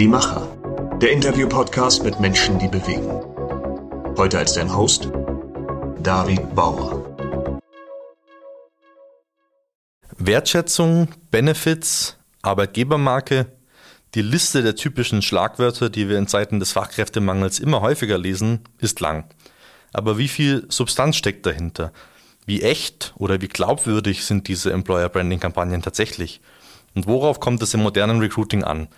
Die Macher. Der Interview-Podcast mit Menschen, die bewegen. Heute als dein Host David Bauer. Wertschätzung, Benefits, Arbeitgebermarke, die Liste der typischen Schlagwörter, die wir in Zeiten des Fachkräftemangels immer häufiger lesen, ist lang. Aber wie viel Substanz steckt dahinter? Wie echt oder wie glaubwürdig sind diese Employer Branding Kampagnen tatsächlich? Und worauf kommt es im modernen Recruiting an?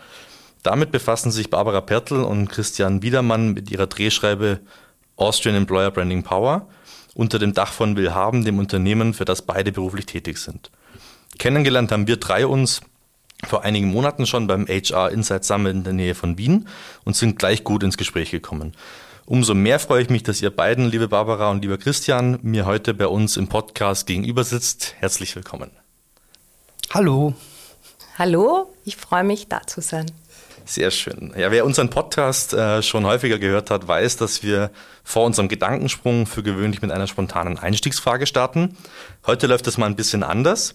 Damit befassen sich Barbara Pertl und Christian Wiedermann mit ihrer Drehschreibe Austrian Employer Branding Power unter dem Dach von Willhaben, dem Unternehmen, für das beide beruflich tätig sind. Kennengelernt haben wir drei uns vor einigen Monaten schon beim HR Insight Summit in der Nähe von Wien und sind gleich gut ins Gespräch gekommen. Umso mehr freue ich mich, dass ihr beiden, liebe Barbara und lieber Christian, mir heute bei uns im Podcast gegenüber sitzt. Herzlich willkommen. Hallo. Hallo, ich freue mich, da zu sein. Sehr schön. Ja, wer unseren Podcast äh, schon häufiger gehört hat, weiß, dass wir vor unserem Gedankensprung für gewöhnlich mit einer spontanen Einstiegsfrage starten. Heute läuft es mal ein bisschen anders,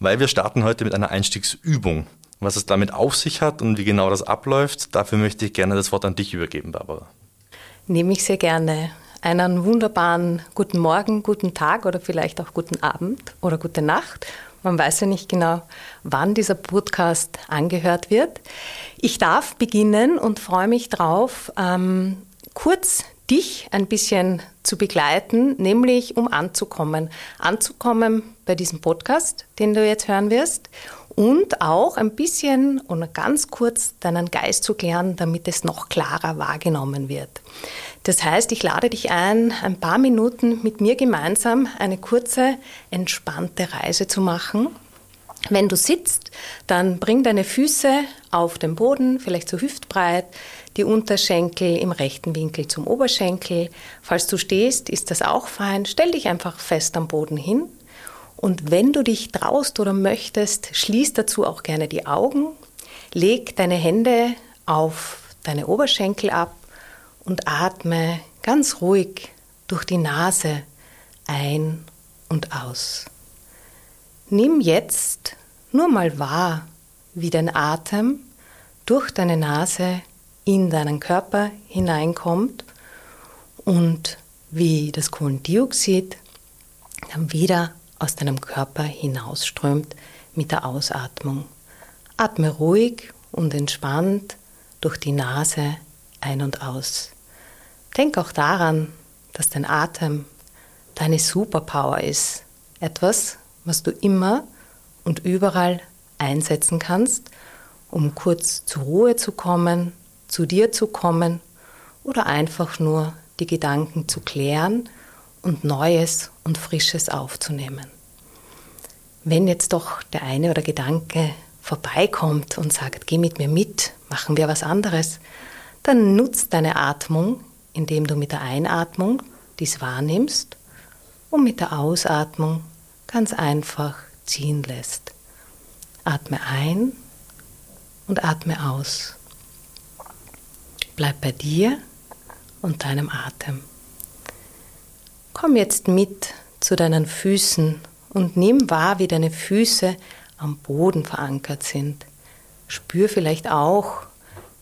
weil wir starten heute mit einer Einstiegsübung. Was es damit auf sich hat und wie genau das abläuft, dafür möchte ich gerne das Wort an dich übergeben, Barbara. Nehme ich sehr gerne. Einen wunderbaren guten Morgen, guten Tag oder vielleicht auch guten Abend oder gute Nacht. Man weiß ja nicht genau, wann dieser Podcast angehört wird. Ich darf beginnen und freue mich drauf, ähm, kurz dich ein bisschen zu begleiten, nämlich um anzukommen. Anzukommen bei diesem Podcast, den du jetzt hören wirst und auch ein bisschen und ganz kurz deinen Geist zu klären, damit es noch klarer wahrgenommen wird. Das heißt, ich lade dich ein, ein paar Minuten mit mir gemeinsam eine kurze, entspannte Reise zu machen. Wenn du sitzt, dann bring deine Füße auf den Boden, vielleicht so hüftbreit, die Unterschenkel im rechten Winkel zum Oberschenkel. Falls du stehst, ist das auch fein. Stell dich einfach fest am Boden hin und wenn du dich traust oder möchtest, schließ dazu auch gerne die Augen, leg deine Hände auf deine Oberschenkel ab und atme ganz ruhig durch die Nase ein und aus. Nimm jetzt nur mal wahr, wie dein Atem durch deine Nase in deinen Körper hineinkommt und wie das Kohlendioxid dann wieder aus deinem Körper hinausströmt mit der Ausatmung. Atme ruhig und entspannt durch die Nase ein und aus. Denk auch daran, dass dein Atem deine Superpower ist. Etwas, was du immer und überall einsetzen kannst, um kurz zur Ruhe zu kommen, zu dir zu kommen oder einfach nur die Gedanken zu klären und Neues und Frisches aufzunehmen. Wenn jetzt doch der eine oder Gedanke vorbeikommt und sagt, geh mit mir mit, machen wir was anderes, dann nutzt deine Atmung, indem du mit der Einatmung dies wahrnimmst und mit der Ausatmung ganz einfach ziehen lässt. Atme ein und atme aus. Bleib bei dir und deinem Atem. Komm jetzt mit zu deinen Füßen und nimm wahr, wie deine Füße am Boden verankert sind. Spür vielleicht auch,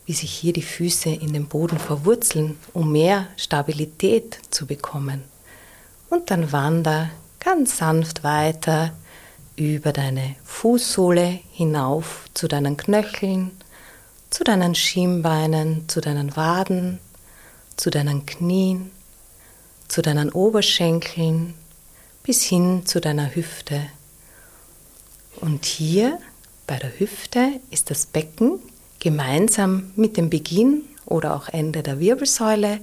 wie sich hier die Füße in den Boden verwurzeln, um mehr Stabilität zu bekommen. Und dann wander ganz sanft weiter über deine Fußsohle hinauf zu deinen Knöcheln, zu deinen Schienbeinen, zu deinen Waden, zu deinen Knien zu deinen Oberschenkeln bis hin zu deiner Hüfte. Und hier bei der Hüfte ist das Becken gemeinsam mit dem Beginn oder auch Ende der Wirbelsäule.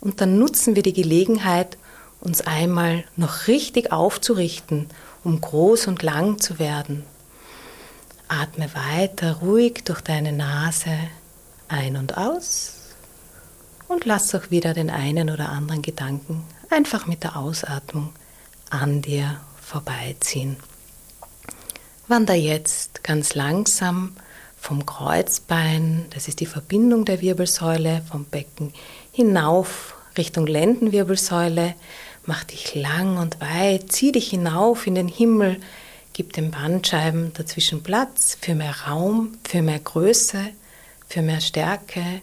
Und dann nutzen wir die Gelegenheit, uns einmal noch richtig aufzurichten, um groß und lang zu werden. Atme weiter ruhig durch deine Nase ein und aus und lass auch wieder den einen oder anderen Gedanken einfach mit der Ausatmung an dir vorbeiziehen. Wander jetzt ganz langsam vom Kreuzbein, das ist die Verbindung der Wirbelsäule, vom Becken hinauf Richtung Lendenwirbelsäule. Mach dich lang und weit, zieh dich hinauf in den Himmel, gib den Bandscheiben dazwischen Platz für mehr Raum, für mehr Größe, für mehr Stärke,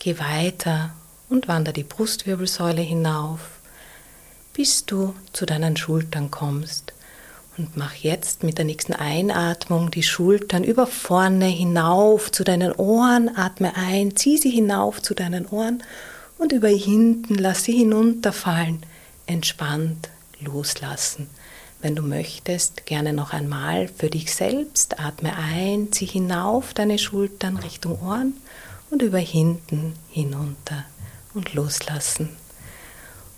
geh weiter und wander die Brustwirbelsäule hinauf, bis du zu deinen Schultern kommst. Und mach jetzt mit der nächsten Einatmung die Schultern über vorne hinauf zu deinen Ohren. Atme ein, zieh sie hinauf zu deinen Ohren und über hinten lass sie hinunterfallen. Entspannt loslassen. Wenn du möchtest, gerne noch einmal für dich selbst. Atme ein, zieh hinauf deine Schultern Richtung Ohren und über hinten hinunter und loslassen.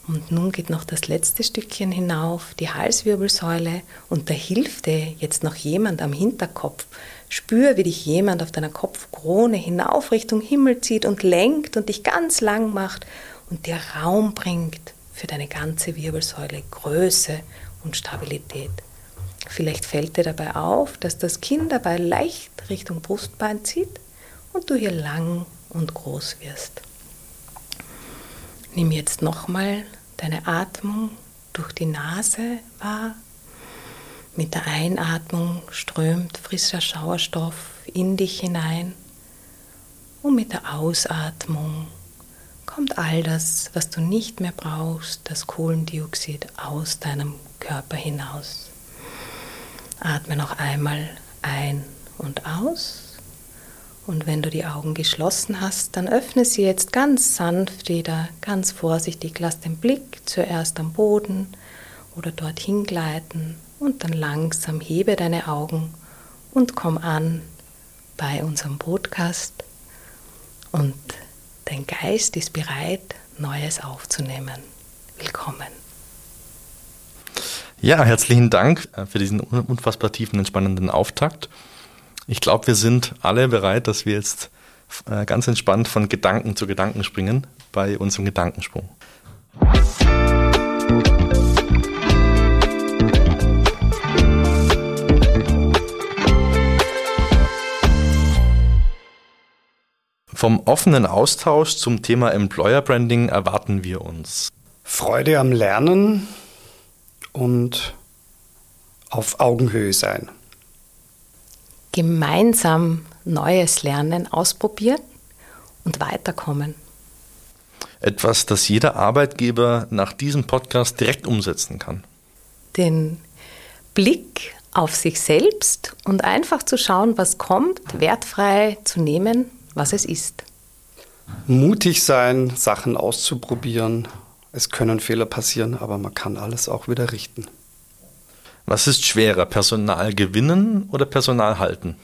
Und nun geht noch das letzte Stückchen hinauf, die Halswirbelsäule, und da hilft dir jetzt noch jemand am Hinterkopf. Spür, wie dich jemand auf deiner Kopfkrone hinauf Richtung Himmel zieht und lenkt und dich ganz lang macht und dir Raum bringt für deine ganze Wirbelsäule, Größe und Stabilität. Vielleicht fällt dir dabei auf, dass das Kinn dabei leicht Richtung Brustbein zieht und du hier lang und groß wirst. Nimm jetzt nochmal deine Atmung durch die Nase wahr. Mit der Einatmung strömt frischer Sauerstoff in dich hinein und mit der Ausatmung kommt all das, was du nicht mehr brauchst, das Kohlendioxid aus deinem Körper hinaus. Atme noch einmal ein und aus. Und wenn du die Augen geschlossen hast, dann öffne sie jetzt ganz sanft wieder, ganz vorsichtig. Lass den Blick zuerst am Boden oder dorthin gleiten und dann langsam hebe deine Augen und komm an bei unserem Podcast. Und dein Geist ist bereit, Neues aufzunehmen. Willkommen. Ja, herzlichen Dank äh, für diesen unfassbar tiefen, entspannenden Auftakt. Ich glaube, wir sind alle bereit, dass wir jetzt äh, ganz entspannt von Gedanken zu Gedanken springen bei unserem Gedankensprung. Vom offenen Austausch zum Thema Employer Branding erwarten wir uns Freude am Lernen und auf Augenhöhe sein gemeinsam Neues lernen, ausprobieren und weiterkommen. Etwas, das jeder Arbeitgeber nach diesem Podcast direkt umsetzen kann. Den Blick auf sich selbst und einfach zu schauen, was kommt, wertfrei zu nehmen, was es ist. Mutig sein, Sachen auszuprobieren. Es können Fehler passieren, aber man kann alles auch wieder richten. Was ist schwerer, Personal gewinnen oder Personal halten?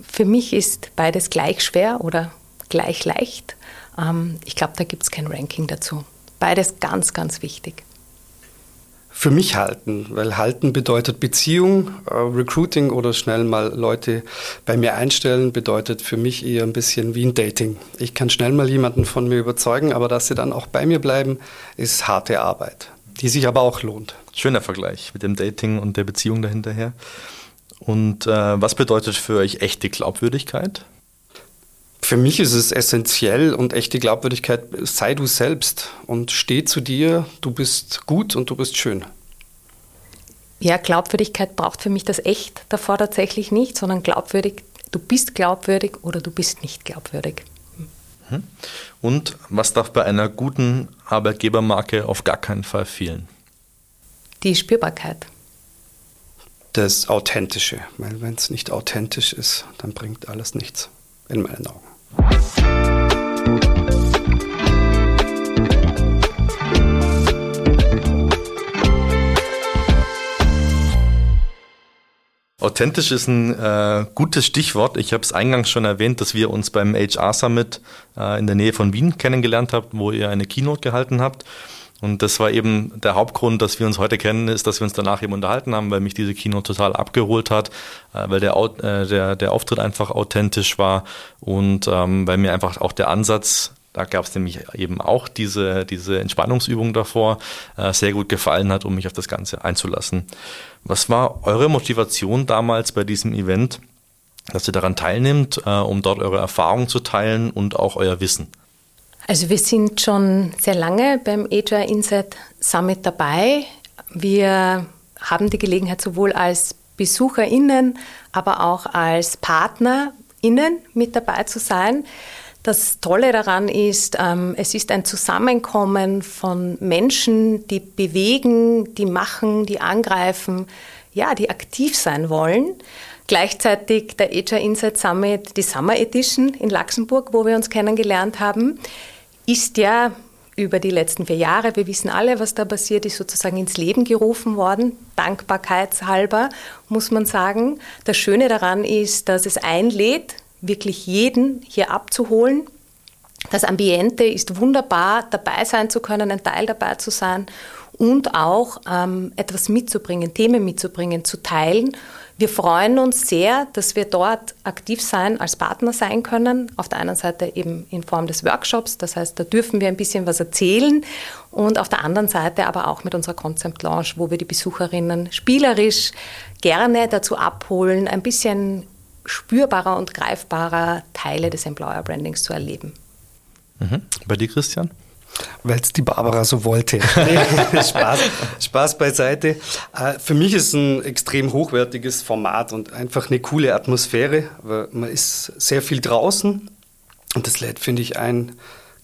Für mich ist beides gleich schwer oder gleich leicht. Ähm, ich glaube, da gibt es kein Ranking dazu. Beides ganz, ganz wichtig. Für mich halten, weil halten bedeutet Beziehung, äh, Recruiting oder schnell mal Leute bei mir einstellen bedeutet für mich eher ein bisschen wie ein Dating. Ich kann schnell mal jemanden von mir überzeugen, aber dass sie dann auch bei mir bleiben, ist harte Arbeit, die sich aber auch lohnt. Schöner Vergleich mit dem Dating und der Beziehung dahinterher. Und äh, was bedeutet für euch echte Glaubwürdigkeit? Für mich ist es essentiell und echte Glaubwürdigkeit, sei du selbst und steh zu dir, du bist gut und du bist schön. Ja, Glaubwürdigkeit braucht für mich das Echt davor tatsächlich nicht, sondern glaubwürdig, du bist glaubwürdig oder du bist nicht glaubwürdig. Mhm. Und was darf bei einer guten Arbeitgebermarke auf gar keinen Fall fehlen? Die Spürbarkeit. Das Authentische, weil wenn es nicht authentisch ist, dann bringt alles nichts, in meinen Augen. Authentisch ist ein äh, gutes Stichwort. Ich habe es eingangs schon erwähnt, dass wir uns beim HR Summit äh, in der Nähe von Wien kennengelernt haben, wo ihr eine Keynote gehalten habt. Und das war eben der Hauptgrund, dass wir uns heute kennen, ist, dass wir uns danach eben unterhalten haben, weil mich diese Kino total abgeholt hat, äh, weil der, äh, der, der Auftritt einfach authentisch war und ähm, weil mir einfach auch der Ansatz da gab es nämlich eben auch diese, diese Entspannungsübung davor, äh, sehr gut gefallen hat, um mich auf das Ganze einzulassen. Was war eure Motivation damals bei diesem Event, dass ihr daran teilnimmt, äh, um dort eure Erfahrungen zu teilen und auch euer Wissen? Also wir sind schon sehr lange beim Agile Insight Summit dabei. Wir haben die Gelegenheit sowohl als BesucherInnen, aber auch als Partner GästInnen mit dabei zu sein. Das Tolle daran ist, ähm, es ist ein Zusammenkommen von Menschen, die bewegen, die machen, die angreifen, ja, die aktiv sein wollen. Gleichzeitig der Asia Insight Summit, die Summer Edition in Luxemburg, wo wir uns kennengelernt haben, ist ja über die letzten vier Jahre, wir wissen alle, was da passiert ist, sozusagen ins Leben gerufen worden. Dankbarkeitshalber, muss man sagen. Das Schöne daran ist, dass es einlädt, wirklich jeden hier abzuholen. Das Ambiente ist wunderbar, dabei sein zu können, ein Teil dabei zu sein und auch ähm, etwas mitzubringen, Themen mitzubringen, zu teilen. Wir freuen uns sehr, dass wir dort aktiv sein, als Partner sein können. Auf der einen Seite eben in Form des Workshops, das heißt, da dürfen wir ein bisschen was erzählen. Und auf der anderen Seite aber auch mit unserer Concept Launch, wo wir die Besucherinnen spielerisch gerne dazu abholen, ein bisschen spürbarer und greifbarer Teile des Employer Brandings zu erleben. Mhm. Bei dir, Christian? Weil es die Barbara so wollte. Spaß, Spaß beiseite. Äh, für mich ist es ein extrem hochwertiges Format und einfach eine coole Atmosphäre. Man ist sehr viel draußen und das lädt, finde ich, ein,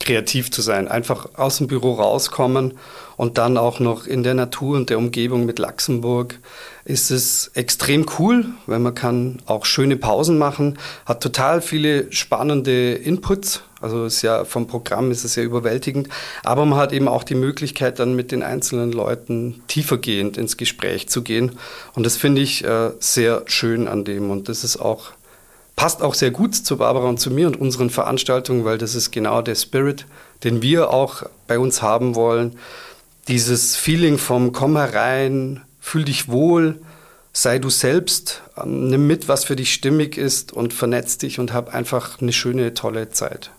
kreativ zu sein. Einfach aus dem Büro rauskommen und dann auch noch in der Natur und der Umgebung mit Luxemburg ist es extrem cool, weil man kann auch schöne Pausen machen, hat total viele spannende Inputs. Also ist ja vom Programm ist es ja überwältigend, aber man hat eben auch die Möglichkeit dann mit den einzelnen Leuten tiefergehend ins Gespräch zu gehen und das finde ich äh, sehr schön an dem und das ist auch passt auch sehr gut zu Barbara und zu mir und unseren Veranstaltungen, weil das ist genau der Spirit, den wir auch bei uns haben wollen. Dieses Feeling vom Komm herein, fühl dich wohl, sei du selbst, ähm, nimm mit, was für dich stimmig ist und vernetz dich und hab einfach eine schöne, tolle Zeit.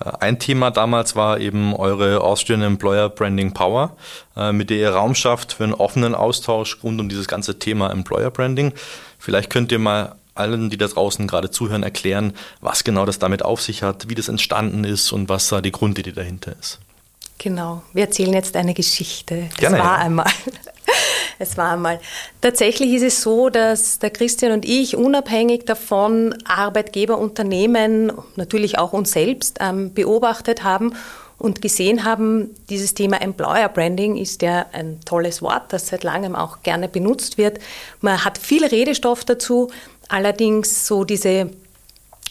Äh, ein Thema damals war eben eure Austrian Employer Branding Power, äh, mit der ihr Raum schafft für einen offenen Austausch rund um dieses ganze Thema Employer Branding. Vielleicht könnt ihr mal allen, die da draußen gerade zuhören, erklären, was genau das damit auf sich hat, wie das entstanden ist und was da die Grundidee dahinter ist. Genau, wir erzählen jetzt eine Geschichte. Das Gerne, war ja. einmal. Es war einmal. Tatsächlich ist es so, dass der Christian und ich unabhängig davon Arbeitgeber, Unternehmen, natürlich auch uns selbst ähm, beobachtet haben und gesehen haben, dieses Thema Employer Branding ist ja ein tolles Wort, das seit langem auch gerne benutzt wird. Man hat viel Redestoff dazu, allerdings so diese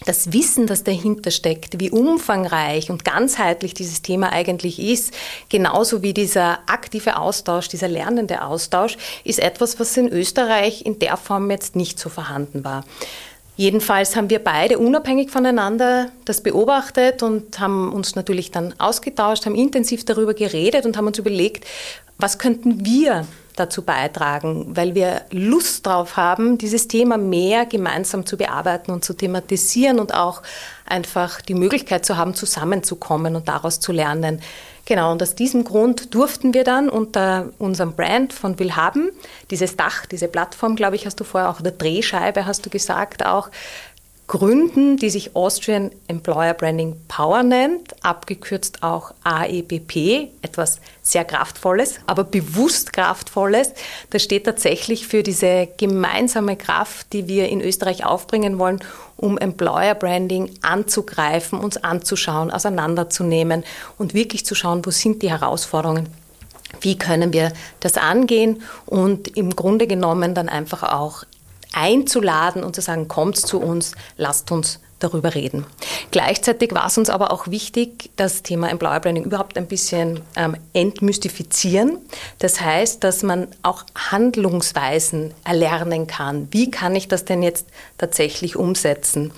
das Wissen, das dahinter steckt, wie umfangreich und ganzheitlich dieses Thema eigentlich ist, genauso wie dieser aktive Austausch, dieser lernende Austausch, ist etwas, was in Österreich in der Form jetzt nicht so vorhanden war. Jedenfalls haben wir beide unabhängig voneinander das beobachtet und haben uns natürlich dann ausgetauscht, haben intensiv darüber geredet und haben uns überlegt, was könnten wir dazu beitragen, weil wir Lust drauf haben, dieses Thema mehr gemeinsam zu bearbeiten und zu thematisieren und auch einfach die Möglichkeit zu haben, zusammenzukommen und daraus zu lernen. Genau, und aus diesem Grund durften wir dann unter unserem Brand von Willhaben, dieses Dach, diese Plattform, glaube ich, hast du vorher auch, oder Drehscheibe hast du gesagt, auch gründen, die sich Austrian Employer Branding Power nennt, abgekürzt auch AEBP, etwas sehr Kraftvolles, aber bewusst Kraftvolles. Das steht tatsächlich für diese gemeinsame Kraft, die wir in Österreich aufbringen wollen, um Employer Branding anzugreifen, uns anzuschauen, auseinanderzunehmen und wirklich zu schauen, wo sind die Herausforderungen. Wie können wir das angehen und im Grunde genommen dann einfach auch einzuladen und zu sagen, kommt zu uns, lasst uns darüber reden. Gleichzeitig war es uns aber auch wichtig, das Thema Employer Branding überhaupt ein bisschen ähm, entmystifizieren. Das heißt, dass man auch Handlungsweisen erlernen kann. Wie kann ich das denn jetzt tatsächlich umsetzen?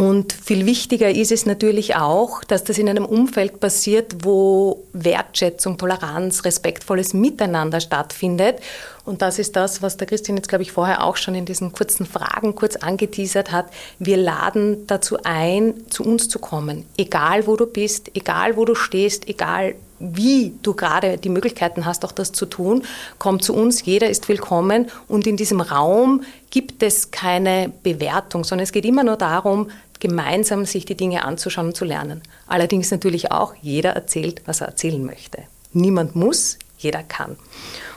Und viel wichtiger ist es natürlich auch, dass das in einem Umfeld passiert, wo Wertschätzung, Toleranz, respektvolles Miteinander stattfindet. Und das ist das, was der Christian jetzt, glaube ich, vorher auch schon in diesen kurzen Fragen kurz angeteasert hat. Wir laden dazu ein, zu uns zu kommen. Egal wo du bist, egal wo du stehst, egal wie du gerade die Möglichkeiten hast, auch das zu tun, komm zu uns, jeder ist willkommen und in diesem Raum gibt es keine Bewertung, sondern es geht immer nur darum, gemeinsam sich die Dinge anzuschauen und zu lernen. Allerdings natürlich auch, jeder erzählt, was er erzählen möchte. Niemand muss, jeder kann.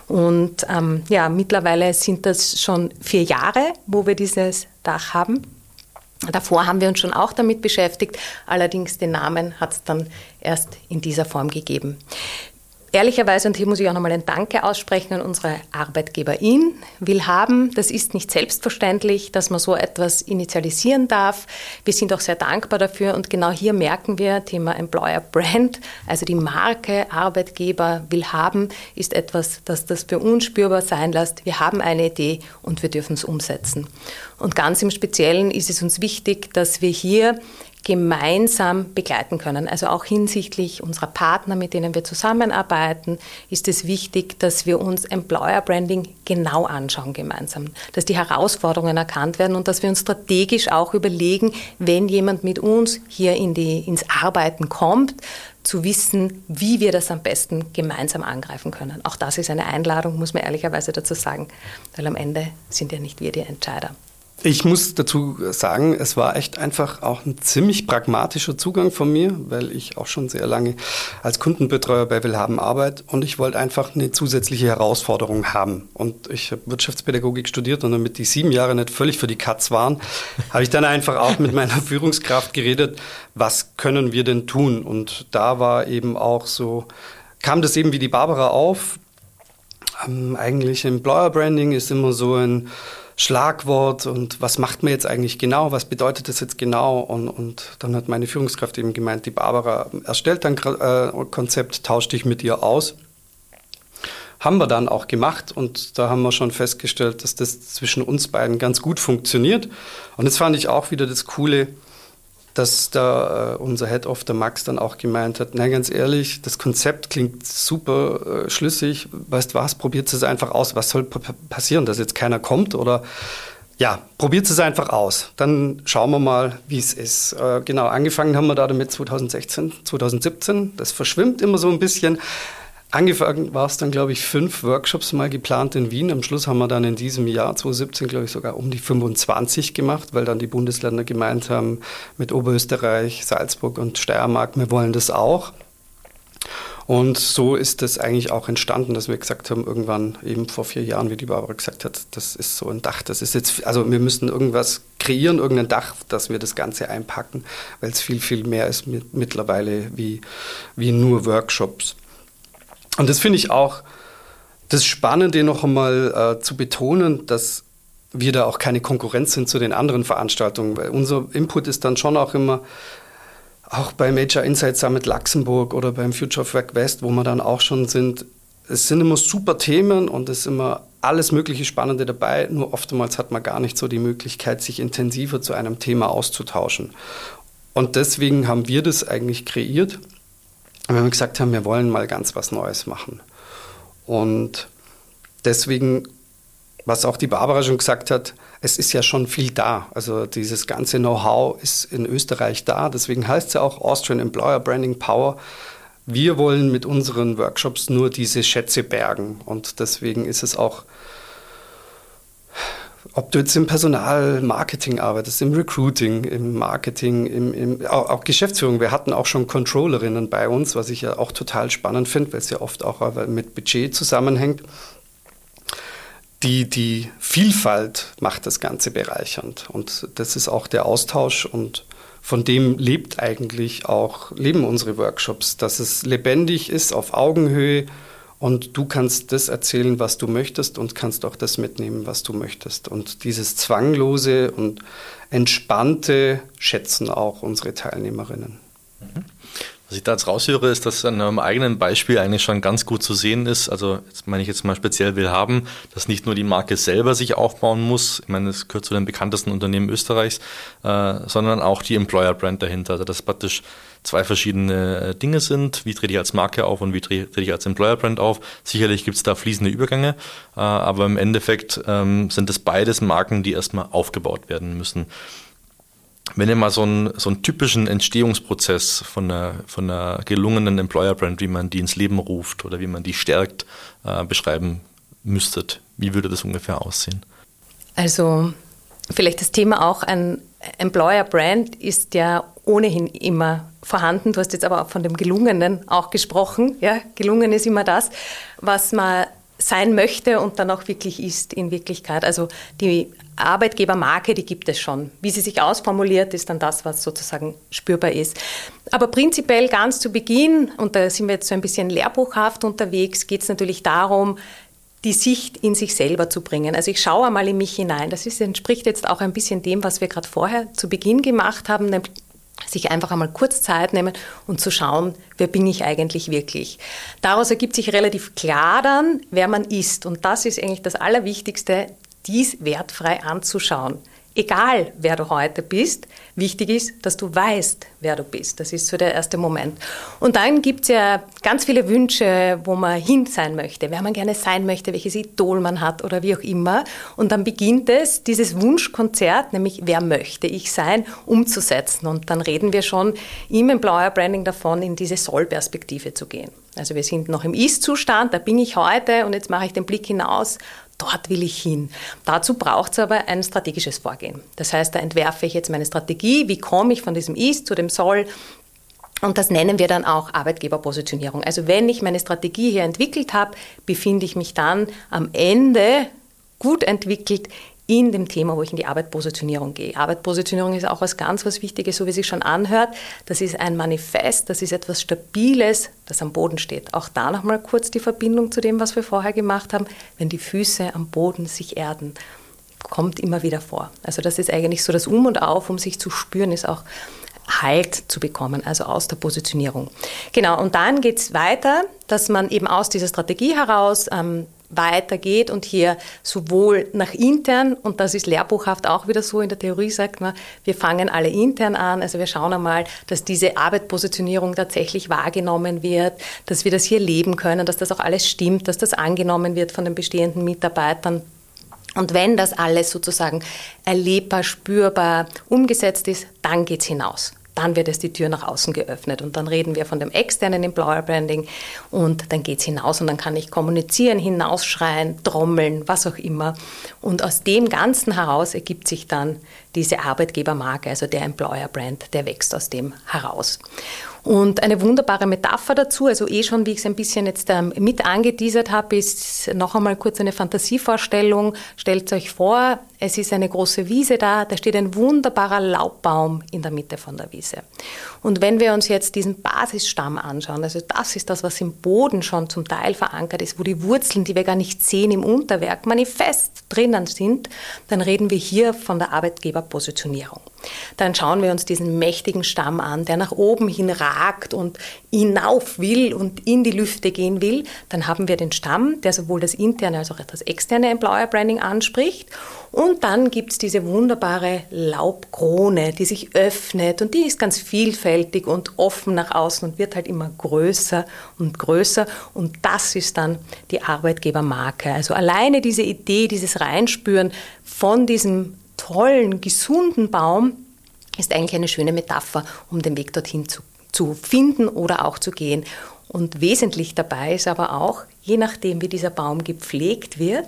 Und ähm, ja, mittlerweile sind das schon vier Jahre, wo wir dieses Dach haben. Davor haben wir uns schon auch damit beschäftigt, allerdings den Namen hat es dann erst in dieser Form gegeben. Ehrlicherweise, und hier muss ich auch nochmal ein Danke aussprechen an unsere Arbeitgeberin, will haben, das ist nicht selbstverständlich, dass man so etwas initialisieren darf. Wir sind auch sehr dankbar dafür und genau hier merken wir, Thema Employer Brand, also die Marke Arbeitgeber will haben, ist etwas, das das für uns spürbar sein lässt. Wir haben eine Idee und wir dürfen es umsetzen. Und ganz im Speziellen ist es uns wichtig, dass wir hier gemeinsam begleiten können. Also auch hinsichtlich unserer Partner, mit denen wir zusammenarbeiten, ist es wichtig, dass wir uns Employer Branding genau anschauen gemeinsam, dass die Herausforderungen erkannt werden und dass wir uns strategisch auch überlegen, wenn jemand mit uns hier in die, ins Arbeiten kommt, zu wissen, wie wir das am besten gemeinsam angreifen können. Auch das ist eine Einladung, muss man ehrlicherweise dazu sagen, weil am Ende sind ja nicht wir die Entscheider. Ich muss dazu sagen, es war echt einfach auch ein ziemlich pragmatischer Zugang von mir, weil ich auch schon sehr lange als Kundenbetreuer bei Willhaben arbeite und ich wollte einfach eine zusätzliche Herausforderung haben. Und ich habe Wirtschaftspädagogik studiert und damit die sieben Jahre nicht völlig für die Katz waren, habe ich dann einfach auch mit meiner Führungskraft geredet, was können wir denn tun? Und da war eben auch so, kam das eben wie die Barbara auf. Ähm, eigentlich Employer Branding ist immer so ein Schlagwort und was macht man jetzt eigentlich genau, was bedeutet das jetzt genau? Und, und dann hat meine Führungskraft eben gemeint, die Barbara erstellt ein äh, Konzept, tauscht dich mit ihr aus. Haben wir dann auch gemacht und da haben wir schon festgestellt, dass das zwischen uns beiden ganz gut funktioniert. Und das fand ich auch wieder das Coole, dass da äh, unser Head of der Max dann auch gemeint hat, na ganz ehrlich, das Konzept klingt super äh, schlüssig, weißt was, probiert es einfach aus, was soll passieren, dass jetzt keiner kommt oder ja, probiert es einfach aus. Dann schauen wir mal, wie es ist. Äh, genau, angefangen haben wir da damit 2016, 2017. Das verschwimmt immer so ein bisschen. Angefangen war es dann, glaube ich, fünf Workshops mal geplant in Wien. Am Schluss haben wir dann in diesem Jahr 2017, glaube ich, sogar um die 25 gemacht, weil dann die Bundesländer gemeint haben, mit Oberösterreich, Salzburg und Steiermark, wir wollen das auch. Und so ist das eigentlich auch entstanden, dass wir gesagt haben, irgendwann eben vor vier Jahren, wie die Barbara gesagt hat, das ist so ein Dach, das ist jetzt, also wir müssen irgendwas kreieren, irgendein Dach, dass wir das Ganze einpacken, weil es viel, viel mehr ist mit, mittlerweile wie, wie nur Workshops. Und das finde ich auch das Spannende noch einmal äh, zu betonen, dass wir da auch keine Konkurrenz sind zu den anderen Veranstaltungen, weil unser Input ist dann schon auch immer, auch beim Major Insight Summit Luxemburg oder beim Future of Work West, wo wir dann auch schon sind, es sind immer super Themen und es ist immer alles mögliche Spannende dabei, nur oftmals hat man gar nicht so die Möglichkeit, sich intensiver zu einem Thema auszutauschen. Und deswegen haben wir das eigentlich kreiert wenn wir gesagt haben, wir wollen mal ganz was Neues machen. Und deswegen, was auch die Barbara schon gesagt hat, es ist ja schon viel da. Also dieses ganze Know-how ist in Österreich da. Deswegen heißt es ja auch Austrian Employer Branding Power. Wir wollen mit unseren Workshops nur diese Schätze bergen. Und deswegen ist es auch ob du jetzt im Personalmarketing arbeitest, im Recruiting, im Marketing, im, im, auch, auch, Geschäftsführung. Wir hatten auch schon Controllerinnen bei uns, was ich ja auch total spannend finde, weil es ja oft auch mit Budget zusammenhängt. Die, die Vielfalt macht das Ganze bereichernd und das ist auch der Austausch und von dem lebt eigentlich auch, leben unsere Workshops, dass es lebendig ist, auf Augenhöhe, und du kannst das erzählen, was du möchtest und kannst auch das mitnehmen, was du möchtest. Und dieses Zwanglose und Entspannte schätzen auch unsere Teilnehmerinnen. Mhm. Was ich da jetzt raushöre, ist, dass an einem eigenen Beispiel eigentlich schon ganz gut zu sehen ist. Also, jetzt meine ich jetzt mal speziell will haben, dass nicht nur die Marke selber sich aufbauen muss, ich meine, es gehört zu den bekanntesten Unternehmen Österreichs, äh, sondern auch die Employer Brand dahinter. Also, dass praktisch zwei verschiedene äh, Dinge sind. Wie trete ich als Marke auf und wie trete ich als Employer Brand auf? Sicherlich gibt es da fließende Übergänge, äh, aber im Endeffekt ähm, sind es beides Marken, die erstmal aufgebaut werden müssen. Wenn ihr mal so einen, so einen typischen Entstehungsprozess von einer, von einer gelungenen Employer-Brand, wie man die ins Leben ruft oder wie man die stärkt, äh, beschreiben müsstet, wie würde das ungefähr aussehen? Also vielleicht das Thema auch, ein Employer-Brand ist ja ohnehin immer vorhanden. Du hast jetzt aber auch von dem Gelungenen auch gesprochen. Ja, gelungen ist immer das, was man sein möchte und dann auch wirklich ist in Wirklichkeit. Also die Arbeitgebermarke, die gibt es schon. Wie sie sich ausformuliert, ist dann das, was sozusagen spürbar ist. Aber prinzipiell ganz zu Beginn, und da sind wir jetzt so ein bisschen lehrbuchhaft unterwegs, geht es natürlich darum, die Sicht in sich selber zu bringen. Also ich schaue einmal in mich hinein. Das ist, entspricht jetzt auch ein bisschen dem, was wir gerade vorher zu Beginn gemacht haben, sich einfach einmal kurz Zeit nehmen und zu schauen, wer bin ich eigentlich wirklich. Daraus ergibt sich relativ klar dann, wer man ist. Und das ist eigentlich das Allerwichtigste, dies wertfrei anzuschauen. Egal, wer du heute bist, wichtig ist, dass du weißt, wer du bist. Das ist so der erste Moment. Und dann gibt es ja ganz viele Wünsche, wo man hin sein möchte, wer man gerne sein möchte, welches Idol man hat oder wie auch immer. Und dann beginnt es, dieses Wunschkonzert, nämlich wer möchte ich sein, umzusetzen. Und dann reden wir schon im Employer Branding davon, in diese Soll-Perspektive zu gehen. Also wir sind noch im Ist-Zustand, da bin ich heute und jetzt mache ich den Blick hinaus dort will ich hin. Dazu braucht es aber ein strategisches Vorgehen. Das heißt, da entwerfe ich jetzt meine Strategie, wie komme ich von diesem Ist zu dem Soll. Und das nennen wir dann auch Arbeitgeberpositionierung. Also wenn ich meine Strategie hier entwickelt habe, befinde ich mich dann am Ende gut entwickelt in dem Thema, wo ich in die Arbeitpositionierung gehe. Arbeitpositionierung ist auch was ganz was Wichtiges, so wie sich schon anhört. Das ist ein Manifest, das ist etwas Stabiles, das am Boden steht. Auch da nochmal kurz die Verbindung zu dem, was wir vorher gemacht haben. Wenn die Füße am Boden sich erden, kommt immer wieder vor. Also das ist eigentlich so das Um und Auf, um sich zu spüren, ist auch Halt zu bekommen, also aus der Positionierung. Genau, und dann geht es weiter, dass man eben aus dieser Strategie heraus ähm, weitergeht und hier sowohl nach intern, und das ist lehrbuchhaft auch wieder so, in der Theorie sagt man, wir fangen alle intern an, also wir schauen einmal, dass diese Arbeitpositionierung tatsächlich wahrgenommen wird, dass wir das hier leben können, dass das auch alles stimmt, dass das angenommen wird von den bestehenden Mitarbeitern. Und wenn das alles sozusagen erlebbar, spürbar umgesetzt ist, dann geht es hinaus dann wird es die Tür nach außen geöffnet. Und dann reden wir von dem externen Employer Branding und dann geht es hinaus und dann kann ich kommunizieren, hinausschreien, trommeln, was auch immer. Und aus dem Ganzen heraus ergibt sich dann diese Arbeitgebermarke, also der Employer Brand, der wächst aus dem heraus. Und eine wunderbare Metapher dazu, also eh schon, wie ich es ein bisschen jetzt ähm, mit angeteasert habe, ist noch einmal kurz eine Fantasievorstellung. Stellt euch vor, es ist eine große Wiese da, da steht ein wunderbarer Laubbaum in der Mitte von der Wiese. Und wenn wir uns jetzt diesen Basisstamm anschauen, also das ist das, was im Boden schon zum Teil verankert ist, wo die Wurzeln, die wir gar nicht sehen im Unterwerk, manifest drinnen sind, dann reden wir hier von der Arbeitgeberpositionierung. Dann schauen wir uns diesen mächtigen Stamm an, der nach oben hin ragt und hinauf will und in die Lüfte gehen will. Dann haben wir den Stamm, der sowohl das interne als auch das externe Employer Branding anspricht. Und dann gibt es diese wunderbare Laubkrone, die sich öffnet und die ist ganz vielfältig und offen nach außen und wird halt immer größer und größer. Und das ist dann die Arbeitgebermarke. Also alleine diese Idee, dieses Reinspüren von diesem tollen, gesunden Baum ist eigentlich eine schöne Metapher, um den Weg dorthin zu, zu finden oder auch zu gehen. Und wesentlich dabei ist aber auch, je nachdem, wie dieser Baum gepflegt wird,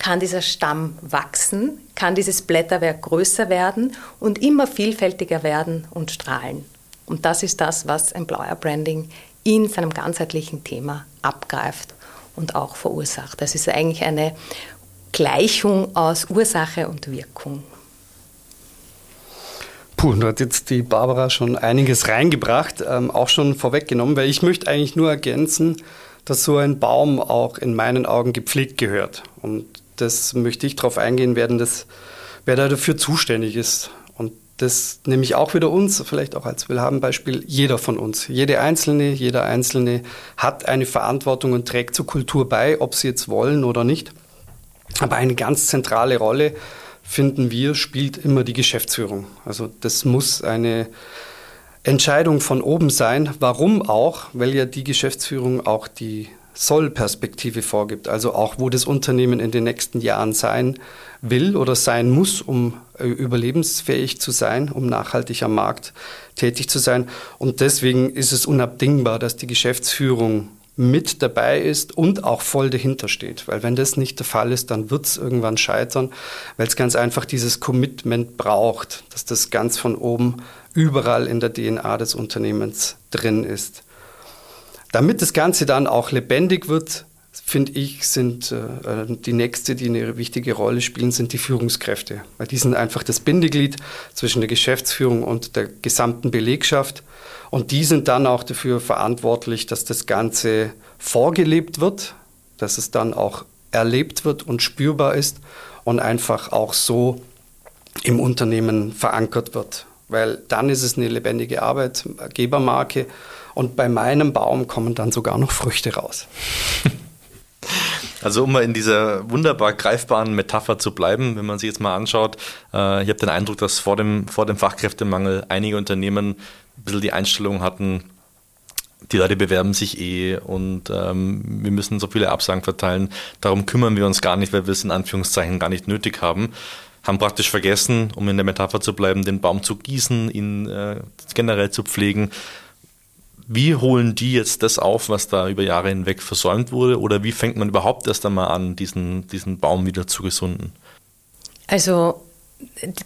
kann dieser Stamm wachsen, kann dieses Blätterwerk größer werden und immer vielfältiger werden und strahlen. Und das ist das, was Employer Branding in seinem ganzheitlichen Thema abgreift und auch verursacht. Das ist eigentlich eine Gleichung aus Ursache und Wirkung. Puh, da hat jetzt die Barbara schon einiges reingebracht, ähm, auch schon vorweggenommen, weil ich möchte eigentlich nur ergänzen, dass so ein Baum auch in meinen Augen gepflegt gehört. Und das möchte ich darauf eingehen werden, dass, wer da dafür zuständig ist. Und das nehme ich auch wieder uns, vielleicht auch als Willhaben-Beispiel, jeder von uns. Jede Einzelne, jeder Einzelne hat eine Verantwortung und trägt zur Kultur bei, ob sie jetzt wollen oder nicht. Aber eine ganz zentrale Rolle, finden wir, spielt immer die Geschäftsführung. Also das muss eine Entscheidung von oben sein. Warum auch? Weil ja die Geschäftsführung auch die Soll-Perspektive vorgibt, also auch wo das Unternehmen in den nächsten Jahren sein will oder sein muss, um äh, überlebensfähig zu sein, um nachhaltig am Markt tätig zu sein. Und deswegen ist es unabdingbar, dass die Geschäftsführung mit dabei ist und auch voll dahinter steht. Weil wenn das nicht der Fall ist, dann wird es irgendwann scheitern, weil es ganz einfach dieses Commitment braucht, dass das ganz von oben überall in der DNA des Unternehmens drin ist. Damit das Ganze dann auch lebendig wird, finde ich, sind äh, die nächste, die eine wichtige Rolle spielen, sind die Führungskräfte. Weil die sind einfach das Bindeglied zwischen der Geschäftsführung und der gesamten Belegschaft. Und die sind dann auch dafür verantwortlich, dass das Ganze vorgelebt wird, dass es dann auch erlebt wird und spürbar ist und einfach auch so im Unternehmen verankert wird. Weil dann ist es eine lebendige Arbeitgebermarke und bei meinem Baum kommen dann sogar noch Früchte raus. Also um mal in dieser wunderbar greifbaren Metapher zu bleiben, wenn man sich jetzt mal anschaut, äh, ich habe den Eindruck, dass vor dem, vor dem Fachkräftemangel einige Unternehmen ein bisschen die Einstellung hatten, die Leute bewerben sich eh und ähm, wir müssen so viele Absagen verteilen. Darum kümmern wir uns gar nicht, weil wir es in Anführungszeichen gar nicht nötig haben. Haben praktisch vergessen, um in der Metapher zu bleiben, den Baum zu gießen, ihn äh, generell zu pflegen wie holen die jetzt das auf, was da über Jahre hinweg versäumt wurde? Oder wie fängt man überhaupt erst einmal an, diesen, diesen Baum wieder zu gesunden? Also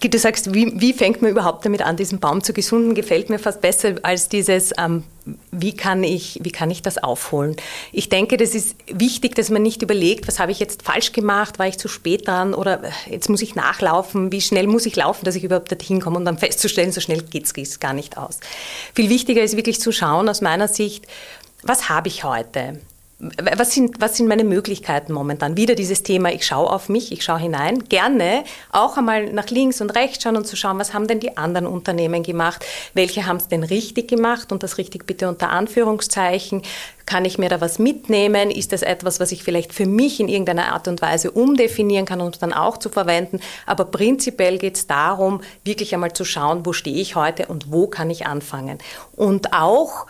du sagst, wie, wie, fängt man überhaupt damit an, diesen Baum zu gesunden, gefällt mir fast besser als dieses, ähm, wie, kann ich, wie kann ich das aufholen. Ich denke, das ist wichtig, dass man nicht überlegt, was habe ich jetzt falsch gemacht, war ich zu spät dran oder äh, jetzt muss ich nachlaufen, wie schnell muss ich laufen, dass ich überhaupt dorthin komme und dann festzustellen, so schnell geht es gar nicht aus. Viel wichtiger ist wirklich zu schauen aus meiner Sicht, was habe ich heute? Was sind, was sind meine Möglichkeiten momentan? Wieder dieses Thema, ich schaue auf mich, ich schaue hinein. Gerne auch einmal nach links und rechts schauen und zu schauen, was haben denn die anderen Unternehmen gemacht? Welche haben es denn richtig gemacht? Und das richtig bitte unter Anführungszeichen. Kann ich mir da was mitnehmen? Ist das etwas, was ich vielleicht für mich in irgendeiner Art und Weise umdefinieren kann, um es dann auch zu verwenden? Aber prinzipiell geht es darum, wirklich einmal zu schauen, wo stehe ich heute und wo kann ich anfangen? Und auch,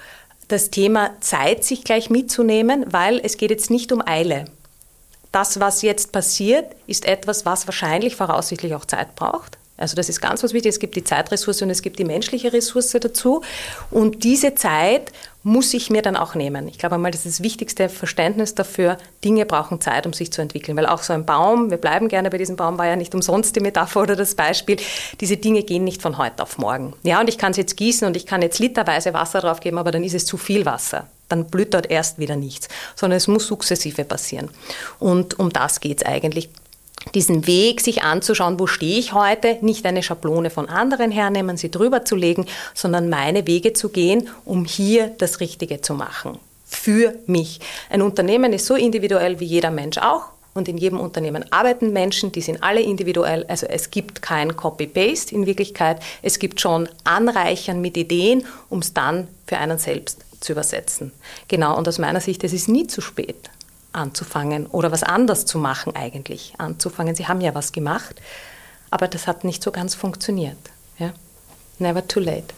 das Thema Zeit sich gleich mitzunehmen, weil es geht jetzt nicht um Eile. Das, was jetzt passiert, ist etwas, was wahrscheinlich voraussichtlich auch Zeit braucht. Also das ist ganz was wichtig. Es gibt die Zeitressource und es gibt die menschliche Ressource dazu. Und diese Zeit muss ich mir dann auch nehmen. Ich glaube einmal, das ist das wichtigste Verständnis dafür. Dinge brauchen Zeit, um sich zu entwickeln. Weil auch so ein Baum, wir bleiben gerne bei diesem Baum, war ja nicht umsonst die Metapher oder das Beispiel. Diese Dinge gehen nicht von heute auf morgen. Ja, und ich kann es jetzt gießen und ich kann jetzt literweise Wasser drauf geben, aber dann ist es zu viel Wasser. Dann blüht dort erst wieder nichts. Sondern es muss sukzessive passieren. Und um das geht es eigentlich diesen Weg sich anzuschauen, wo stehe ich heute, nicht eine Schablone von anderen hernehmen, sie drüber zu legen, sondern meine Wege zu gehen, um hier das Richtige zu machen. Für mich. Ein Unternehmen ist so individuell wie jeder Mensch auch. Und in jedem Unternehmen arbeiten Menschen, die sind alle individuell. Also es gibt kein Copy-Paste in Wirklichkeit. Es gibt schon Anreichern mit Ideen, um es dann für einen selbst zu übersetzen. Genau, und aus meiner Sicht, es ist nie zu spät anzufangen oder was anders zu machen eigentlich anzufangen. Sie haben ja was gemacht, aber das hat nicht so ganz funktioniert. Ja? Never too late.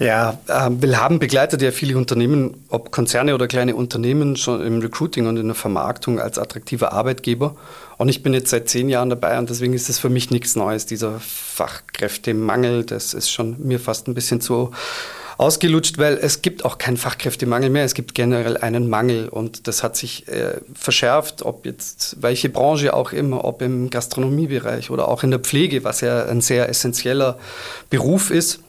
Ja, äh, Willhaben begleitet ja viele Unternehmen, ob Konzerne oder kleine Unternehmen, schon im Recruiting und in der Vermarktung als attraktiver Arbeitgeber. Und ich bin jetzt seit zehn Jahren dabei und deswegen ist es für mich nichts Neues. Dieser Fachkräftemangel, das ist schon mir fast ein bisschen zu ausgelutscht, weil es gibt auch keinen Fachkräftemangel mehr. Es gibt generell einen Mangel und das hat sich äh, verschärft, ob jetzt welche Branche auch immer, ob im Gastronomiebereich oder auch in der Pflege, was ja ein sehr essentieller Beruf ist.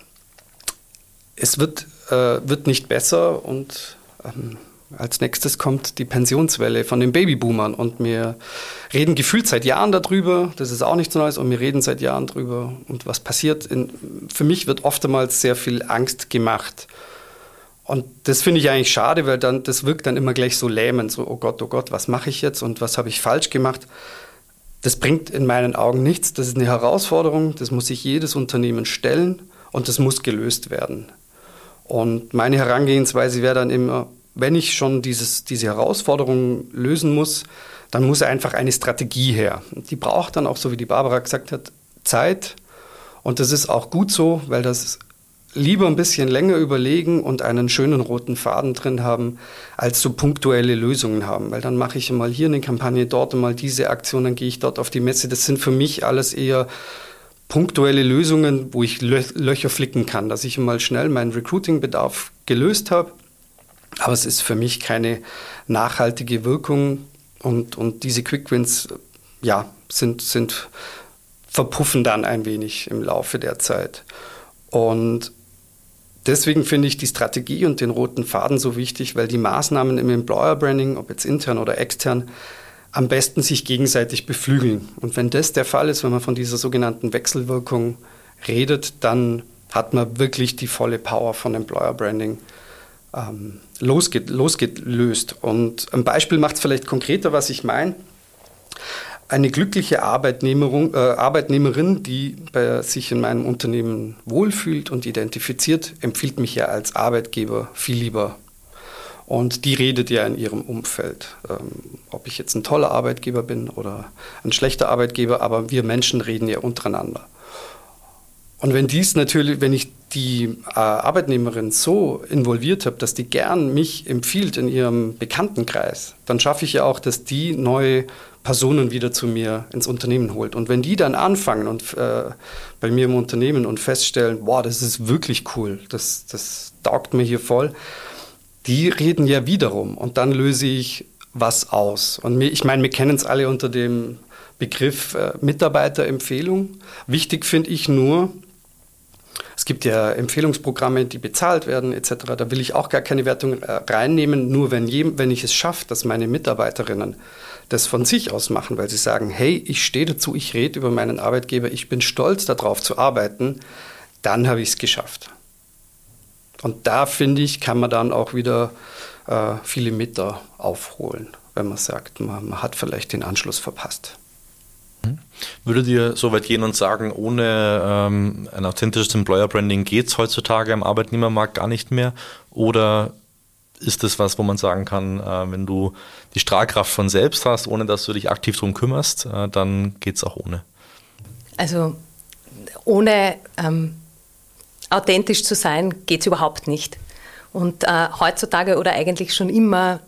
Es wird, äh, wird nicht besser und ähm, als nächstes kommt die Pensionswelle von den Babyboomern und wir reden gefühlt seit Jahren darüber, das ist auch nichts Neues und wir reden seit Jahren darüber und was passiert. In, für mich wird oftmals sehr viel Angst gemacht. Und das finde ich eigentlich schade, weil dann, das wirkt dann immer gleich so lähmend, so, oh Gott, oh Gott, was mache ich jetzt und was habe ich falsch gemacht? Das bringt in meinen Augen nichts. Das ist eine Herausforderung, das muss sich jedes Unternehmen stellen und das muss gelöst werden. Und meine Herangehensweise wäre dann immer, wenn ich schon dieses, diese Herausforderung lösen muss, dann muss einfach eine Strategie her. Die braucht dann auch, so wie die Barbara gesagt hat, Zeit. Und das ist auch gut so, weil das lieber ein bisschen länger überlegen und einen schönen roten Faden drin haben, als so punktuelle Lösungen haben. Weil dann mache ich mal hier eine Kampagne, dort mal diese Aktion, dann gehe ich dort auf die Messe. Das sind für mich alles eher punktuelle Lösungen, wo ich Löcher flicken kann, dass ich mal schnell meinen Recruiting-Bedarf gelöst habe aber es ist für mich keine nachhaltige Wirkung und, und diese Quickwins ja, sind, sind, verpuffen dann ein wenig im Laufe der Zeit. Und deswegen finde ich die Strategie und den roten Faden so wichtig, weil die Maßnahmen im Employer Branding, ob jetzt intern oder extern, am besten sich gegenseitig beflügeln. Und wenn das der Fall ist, wenn man von dieser sogenannten Wechselwirkung redet, dann hat man wirklich die volle Power von Employer Branding ähm, losge losgelöst. Und ein Beispiel macht es vielleicht konkreter, was ich meine. Eine glückliche Arbeitnehmerin, äh, Arbeitnehmerin, die bei sich in meinem Unternehmen wohlfühlt und identifiziert, empfiehlt mich ja als Arbeitgeber viel lieber. Und die redet ja in ihrem Umfeld, ähm, ob ich jetzt ein toller Arbeitgeber bin oder ein schlechter Arbeitgeber, aber wir Menschen reden ja untereinander. Und wenn dies natürlich, wenn ich die äh, Arbeitnehmerin so involviert habe, dass die gern mich empfiehlt in ihrem Bekanntenkreis, dann schaffe ich ja auch, dass die neue Personen wieder zu mir ins Unternehmen holt. Und wenn die dann anfangen und äh, bei mir im Unternehmen und feststellen, wow, das ist wirklich cool, das, das taugt mir hier voll, die reden ja wiederum und dann löse ich was aus. Und ich meine, wir kennen es alle unter dem Begriff äh, Mitarbeiterempfehlung. Wichtig finde ich nur, es gibt ja Empfehlungsprogramme, die bezahlt werden etc. Da will ich auch gar keine Wertung äh, reinnehmen. Nur wenn, wenn ich es schaffe, dass meine Mitarbeiterinnen das von sich aus machen, weil sie sagen, hey, ich stehe dazu, ich rede über meinen Arbeitgeber, ich bin stolz darauf zu arbeiten, dann habe ich es geschafft. Und da finde ich, kann man dann auch wieder äh, viele Mitter aufholen, wenn man sagt, man, man hat vielleicht den Anschluss verpasst. Würdet ihr so weit gehen und sagen, ohne ähm, ein authentisches Employer Branding geht es heutzutage am Arbeitnehmermarkt gar nicht mehr? Oder ist das was, wo man sagen kann, äh, wenn du die Strahlkraft von selbst hast, ohne dass du dich aktiv darum kümmerst, äh, dann geht es auch ohne? Also ohne ähm, authentisch zu sein, geht es überhaupt nicht. Und äh, heutzutage oder eigentlich schon immer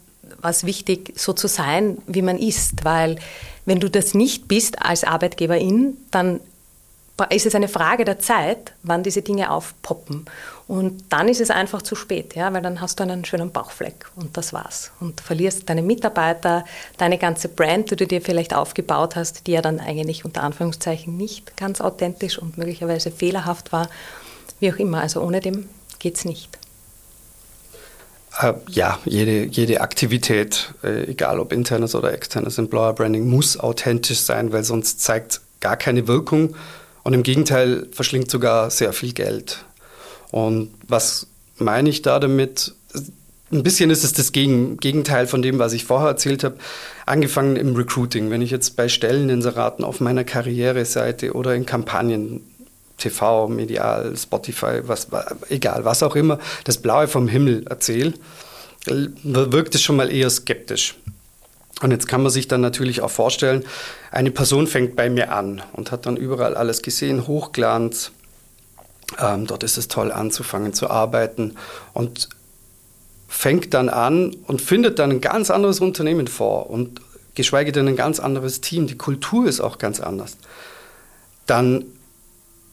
war es wichtig, so zu sein, wie man ist, weil wenn du das nicht bist als Arbeitgeberin, dann ist es eine Frage der Zeit, wann diese Dinge aufpoppen. Und dann ist es einfach zu spät, ja, weil dann hast du einen schönen Bauchfleck und das war's. Und verlierst deine Mitarbeiter, deine ganze Brand, die du dir vielleicht aufgebaut hast, die ja dann eigentlich unter Anführungszeichen nicht ganz authentisch und möglicherweise fehlerhaft war, wie auch immer. Also ohne dem geht's nicht. Äh, ja, jede, jede Aktivität, äh, egal ob internes oder externes Employer Branding, muss authentisch sein, weil sonst zeigt gar keine Wirkung und im Gegenteil verschlingt sogar sehr viel Geld. Und was meine ich da damit? Ein bisschen ist es das Gegenteil von dem, was ich vorher erzählt habe. Angefangen im Recruiting. Wenn ich jetzt bei Stelleninseraten auf meiner Karriereseite oder in Kampagnen TV, medial, Spotify, was, egal, was auch immer, das Blaue vom Himmel erzähle, wirkt es schon mal eher skeptisch. Und jetzt kann man sich dann natürlich auch vorstellen, eine Person fängt bei mir an und hat dann überall alles gesehen, Hochglanz. Ähm, dort ist es toll anzufangen zu arbeiten und fängt dann an und findet dann ein ganz anderes Unternehmen vor und geschweige denn ein ganz anderes Team. Die Kultur ist auch ganz anders. Dann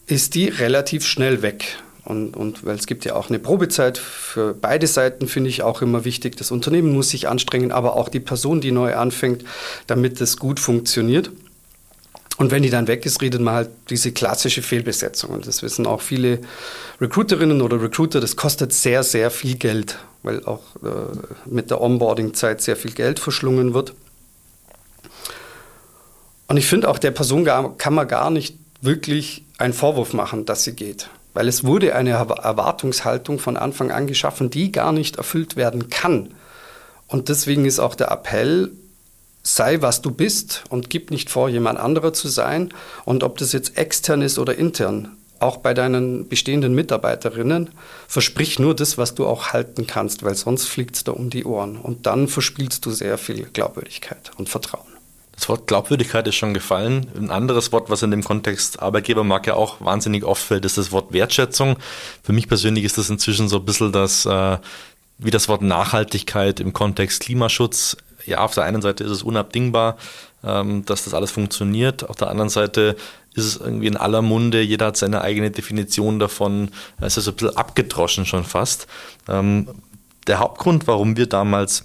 ist die relativ schnell weg. Und, und weil es gibt ja auch eine Probezeit für beide Seiten, finde ich auch immer wichtig. Das Unternehmen muss sich anstrengen, aber auch die Person, die neu anfängt, damit es gut funktioniert. Und wenn die dann weg ist, redet man halt diese klassische Fehlbesetzung. Und das wissen auch viele Recruiterinnen oder Recruiter, das kostet sehr, sehr viel Geld, weil auch äh, mit der Onboarding-Zeit sehr viel Geld verschlungen wird. Und ich finde auch, der Person kann man gar nicht wirklich einen Vorwurf machen, dass sie geht. Weil es wurde eine Erwartungshaltung von Anfang an geschaffen, die gar nicht erfüllt werden kann. Und deswegen ist auch der Appell, sei was du bist und gib nicht vor, jemand anderer zu sein. Und ob das jetzt extern ist oder intern, auch bei deinen bestehenden Mitarbeiterinnen, versprich nur das, was du auch halten kannst, weil sonst fliegt es da um die Ohren. Und dann verspielst du sehr viel Glaubwürdigkeit und Vertrauen. Das Wort Glaubwürdigkeit ist schon gefallen. Ein anderes Wort, was in dem Kontext Arbeitgebermarke auch wahnsinnig oft fällt, ist das Wort Wertschätzung. Für mich persönlich ist das inzwischen so ein bisschen das, äh, wie das Wort Nachhaltigkeit im Kontext Klimaschutz. Ja, auf der einen Seite ist es unabdingbar, ähm, dass das alles funktioniert. Auf der anderen Seite ist es irgendwie in aller Munde, jeder hat seine eigene Definition davon. Es ist ein bisschen abgedroschen schon fast. Ähm, der Hauptgrund, warum wir damals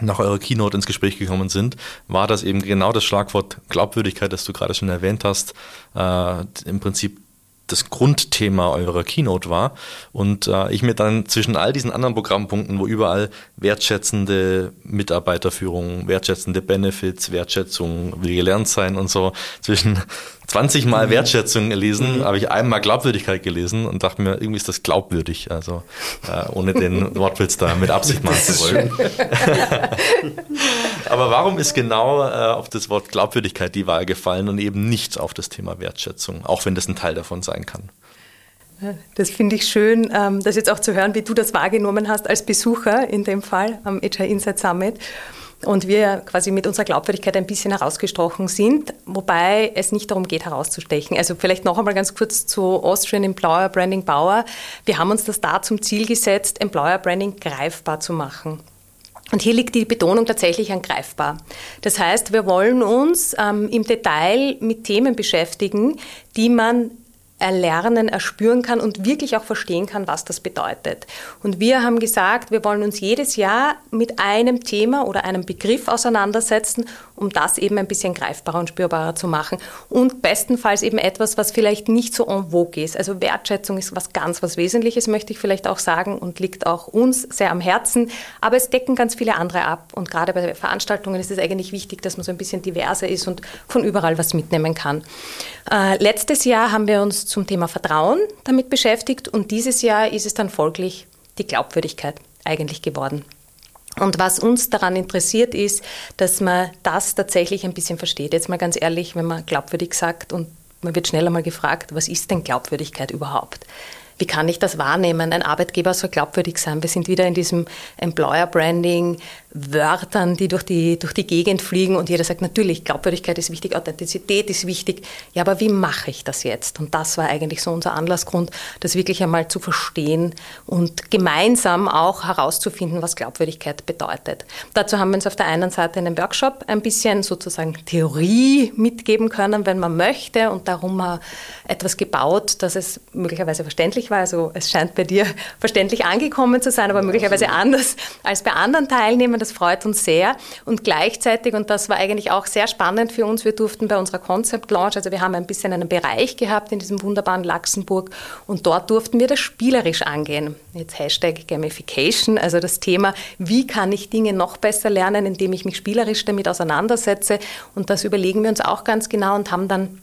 nach eurer Keynote ins Gespräch gekommen sind, war das eben genau das Schlagwort Glaubwürdigkeit, das du gerade schon erwähnt hast, äh, im Prinzip das Grundthema eurer Keynote war. Und äh, ich mir dann zwischen all diesen anderen Programmpunkten, wo überall wertschätzende Mitarbeiterführung, wertschätzende Benefits, Wertschätzung will gelernt sein und so, zwischen 20 Mal mhm. Wertschätzung gelesen, mhm. habe ich einmal Glaubwürdigkeit gelesen und dachte mir, irgendwie ist das glaubwürdig. Also äh, ohne den Wortwitz da mit Absicht machen zu wollen. Aber warum ist genau äh, auf das Wort Glaubwürdigkeit die Wahl gefallen und eben nicht auf das Thema Wertschätzung, auch wenn das ein Teil davon sein kann? Das finde ich schön, ähm, das jetzt auch zu hören, wie du das wahrgenommen hast als Besucher in dem Fall am HR Insight Summit und wir quasi mit unserer Glaubwürdigkeit ein bisschen herausgestochen sind, wobei es nicht darum geht, herauszustechen. Also vielleicht noch einmal ganz kurz zu Austrian Employer Branding Bauer. Wir haben uns das da zum Ziel gesetzt, Employer Branding greifbar zu machen. Und hier liegt die Betonung tatsächlich an greifbar. Das heißt, wir wollen uns ähm, im Detail mit Themen beschäftigen, die man erlernen, erspüren kann und wirklich auch verstehen kann, was das bedeutet. Und wir haben gesagt, wir wollen uns jedes Jahr mit einem Thema oder einem Begriff auseinandersetzen, um das eben ein bisschen greifbarer und spürbarer zu machen. Und bestenfalls eben etwas, was vielleicht nicht so en vogue ist. Also Wertschätzung ist was ganz was Wesentliches, möchte ich vielleicht auch sagen, und liegt auch uns sehr am Herzen. Aber es decken ganz viele andere ab. Und gerade bei Veranstaltungen ist es eigentlich wichtig, dass man so ein bisschen diverser ist und von überall was mitnehmen kann. Äh, letztes Jahr haben wir uns zum Thema Vertrauen damit beschäftigt und dieses Jahr ist es dann folglich die Glaubwürdigkeit eigentlich geworden. Und was uns daran interessiert ist, dass man das tatsächlich ein bisschen versteht. Jetzt mal ganz ehrlich, wenn man glaubwürdig sagt und man wird schneller mal gefragt, was ist denn Glaubwürdigkeit überhaupt? Wie kann ich das wahrnehmen? Ein Arbeitgeber soll glaubwürdig sein. Wir sind wieder in diesem Employer Branding, Wörtern, die durch die, durch die Gegend fliegen und jeder sagt, natürlich, Glaubwürdigkeit ist wichtig, Authentizität ist wichtig. Ja, aber wie mache ich das jetzt? Und das war eigentlich so unser Anlassgrund, das wirklich einmal zu verstehen und gemeinsam auch herauszufinden, was Glaubwürdigkeit bedeutet. Dazu haben wir uns auf der einen Seite in einem Workshop ein bisschen sozusagen Theorie mitgeben können, wenn man möchte und darum etwas gebaut, dass es möglicherweise verständlich war. Also es scheint bei dir verständlich angekommen zu sein, aber möglicherweise anders als bei anderen Teilnehmern das freut uns sehr. Und gleichzeitig, und das war eigentlich auch sehr spannend für uns, wir durften bei unserer Concept Launch, also wir haben ein bisschen einen Bereich gehabt in diesem wunderbaren Luxemburg und dort durften wir das spielerisch angehen. Jetzt Hashtag Gamification, also das Thema, wie kann ich Dinge noch besser lernen, indem ich mich spielerisch damit auseinandersetze. Und das überlegen wir uns auch ganz genau und haben dann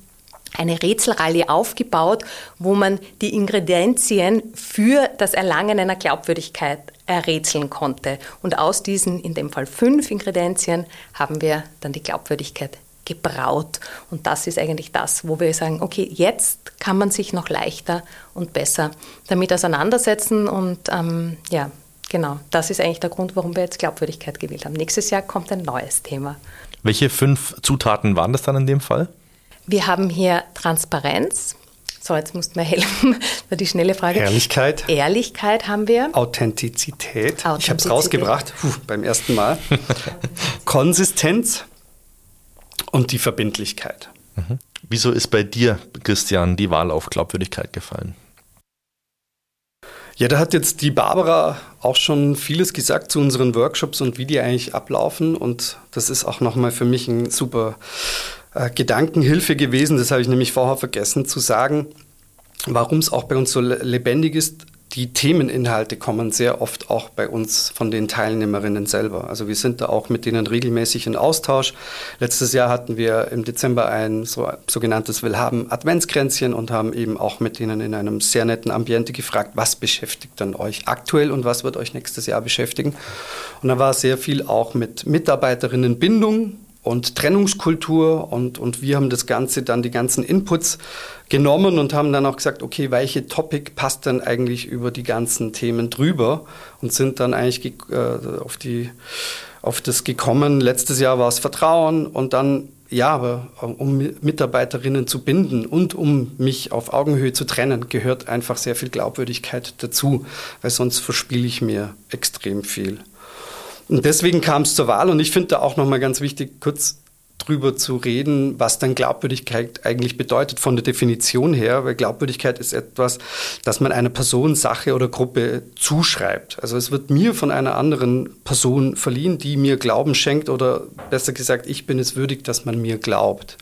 eine Rätselreihe aufgebaut, wo man die Ingredienzien für das Erlangen einer Glaubwürdigkeit errätseln konnte. Und aus diesen, in dem Fall fünf Ingredienzien, haben wir dann die Glaubwürdigkeit gebraut. Und das ist eigentlich das, wo wir sagen, okay, jetzt kann man sich noch leichter und besser damit auseinandersetzen. Und ähm, ja, genau, das ist eigentlich der Grund, warum wir jetzt Glaubwürdigkeit gewählt haben. Nächstes Jahr kommt ein neues Thema. Welche fünf Zutaten waren das dann in dem Fall? Wir haben hier Transparenz. So, jetzt musst du mir helfen. war die schnelle Frage. Ehrlichkeit. Ehrlichkeit haben wir. Authentizität. Authentizität. Ich habe es rausgebracht Puh, beim ersten Mal. Konsistenz und die Verbindlichkeit. Mhm. Wieso ist bei dir, Christian, die Wahl auf Glaubwürdigkeit gefallen? Ja, da hat jetzt die Barbara auch schon vieles gesagt zu unseren Workshops und wie die eigentlich ablaufen. Und das ist auch nochmal für mich ein super äh, Gedankenhilfe gewesen. Das habe ich nämlich vorher vergessen zu sagen, warum es auch bei uns so lebendig ist. Die Themeninhalte kommen sehr oft auch bei uns von den Teilnehmerinnen selber. Also wir sind da auch mit denen regelmäßig in Austausch. Letztes Jahr hatten wir im Dezember ein so, sogenanntes Willhaben Adventskränzchen und haben eben auch mit denen in einem sehr netten Ambiente gefragt, was beschäftigt dann euch aktuell und was wird euch nächstes Jahr beschäftigen. Und da war sehr viel auch mit Mitarbeiterinnenbindung und Trennungskultur und, und wir haben das Ganze dann die ganzen Inputs genommen und haben dann auch gesagt, okay, welche Topic passt dann eigentlich über die ganzen Themen drüber und sind dann eigentlich äh, auf, die, auf das gekommen. Letztes Jahr war es Vertrauen und dann, ja, aber um Mitarbeiterinnen zu binden und um mich auf Augenhöhe zu trennen, gehört einfach sehr viel Glaubwürdigkeit dazu, weil sonst verspiele ich mir extrem viel. Und deswegen kam es zur Wahl und ich finde da auch nochmal ganz wichtig, kurz drüber zu reden, was dann Glaubwürdigkeit eigentlich bedeutet von der Definition her, weil Glaubwürdigkeit ist etwas, das man einer Person, Sache oder Gruppe zuschreibt. Also es wird mir von einer anderen Person verliehen, die mir Glauben schenkt oder besser gesagt, ich bin es würdig, dass man mir glaubt.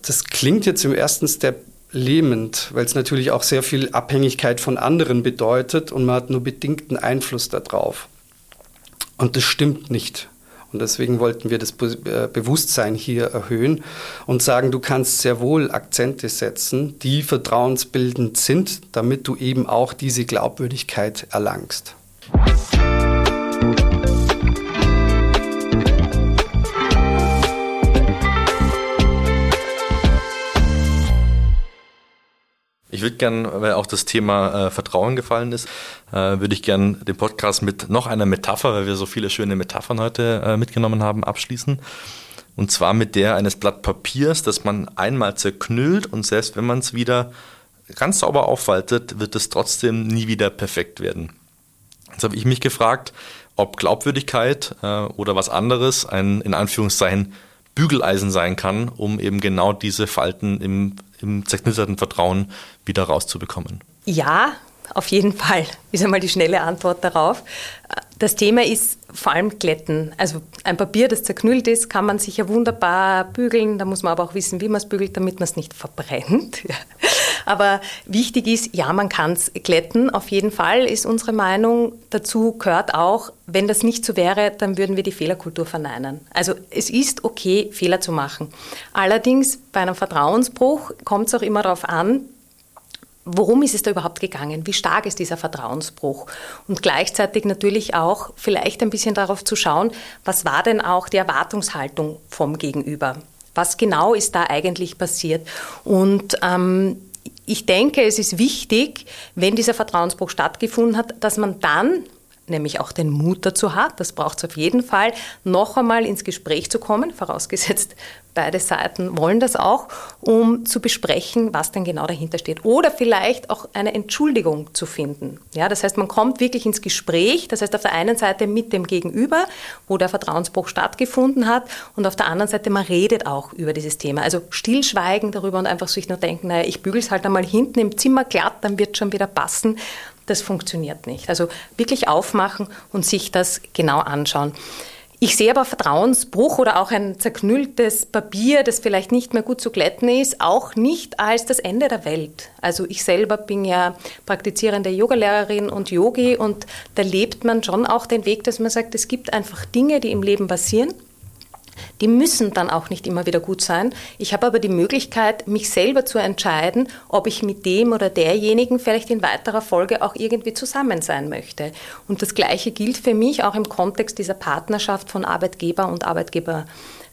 Das klingt jetzt im ersten Step lähmend, weil es natürlich auch sehr viel Abhängigkeit von anderen bedeutet und man hat nur bedingten Einfluss darauf. Und das stimmt nicht. Und deswegen wollten wir das äh, Bewusstsein hier erhöhen und sagen, du kannst sehr wohl Akzente setzen, die vertrauensbildend sind, damit du eben auch diese Glaubwürdigkeit erlangst. Ich würde gern, weil auch das Thema äh, Vertrauen gefallen ist, äh, würde ich gern den Podcast mit noch einer Metapher, weil wir so viele schöne Metaphern heute äh, mitgenommen haben, abschließen. Und zwar mit der eines Blatt Papiers, das man einmal zerknüllt und selbst wenn man es wieder ganz sauber aufwaltet, wird es trotzdem nie wieder perfekt werden. Jetzt habe ich mich gefragt, ob Glaubwürdigkeit äh, oder was anderes ein in Anführungszeichen Bügeleisen sein kann, um eben genau diese Falten im, im zerknitterten Vertrauen wieder rauszubekommen? Ja, auf jeden Fall, ist einmal die schnelle Antwort darauf. Das Thema ist vor allem Glätten. Also ein Papier, das zerknüllt ist, kann man sicher wunderbar bügeln. Da muss man aber auch wissen, wie man es bügelt, damit man es nicht verbrennt. Aber wichtig ist, ja, man kann es glätten. Auf jeden Fall ist unsere Meinung. Dazu gehört auch, wenn das nicht so wäre, dann würden wir die Fehlerkultur verneinen. Also es ist okay, Fehler zu machen. Allerdings bei einem Vertrauensbruch kommt es auch immer darauf an, worum ist es da überhaupt gegangen? Wie stark ist dieser Vertrauensbruch? Und gleichzeitig natürlich auch vielleicht ein bisschen darauf zu schauen, was war denn auch die Erwartungshaltung vom Gegenüber? Was genau ist da eigentlich passiert? Und ähm, ich denke, es ist wichtig, wenn dieser Vertrauensbruch stattgefunden hat, dass man dann nämlich auch den Mut dazu hat, das braucht es auf jeden Fall, noch einmal ins Gespräch zu kommen, vorausgesetzt, beide Seiten wollen das auch, um zu besprechen, was denn genau dahinter steht. Oder vielleicht auch eine Entschuldigung zu finden. Ja, das heißt, man kommt wirklich ins Gespräch, das heißt auf der einen Seite mit dem Gegenüber, wo der Vertrauensbruch stattgefunden hat, und auf der anderen Seite, man redet auch über dieses Thema. Also stillschweigen darüber und einfach sich nur denken, naja, ich bügel es halt einmal hinten im Zimmer glatt, dann wird schon wieder passen das funktioniert nicht. Also wirklich aufmachen und sich das genau anschauen. Ich sehe aber Vertrauensbruch oder auch ein zerknülltes Papier, das vielleicht nicht mehr gut zu glätten ist, auch nicht als das Ende der Welt. Also ich selber bin ja praktizierende Yogalehrerin und Yogi und da lebt man schon auch den Weg, dass man sagt, es gibt einfach Dinge, die im Leben passieren die müssen dann auch nicht immer wieder gut sein. Ich habe aber die Möglichkeit, mich selber zu entscheiden, ob ich mit dem oder derjenigen vielleicht in weiterer Folge auch irgendwie zusammen sein möchte. Und das Gleiche gilt für mich auch im Kontext dieser Partnerschaft von Arbeitgeber und Arbeitgeber.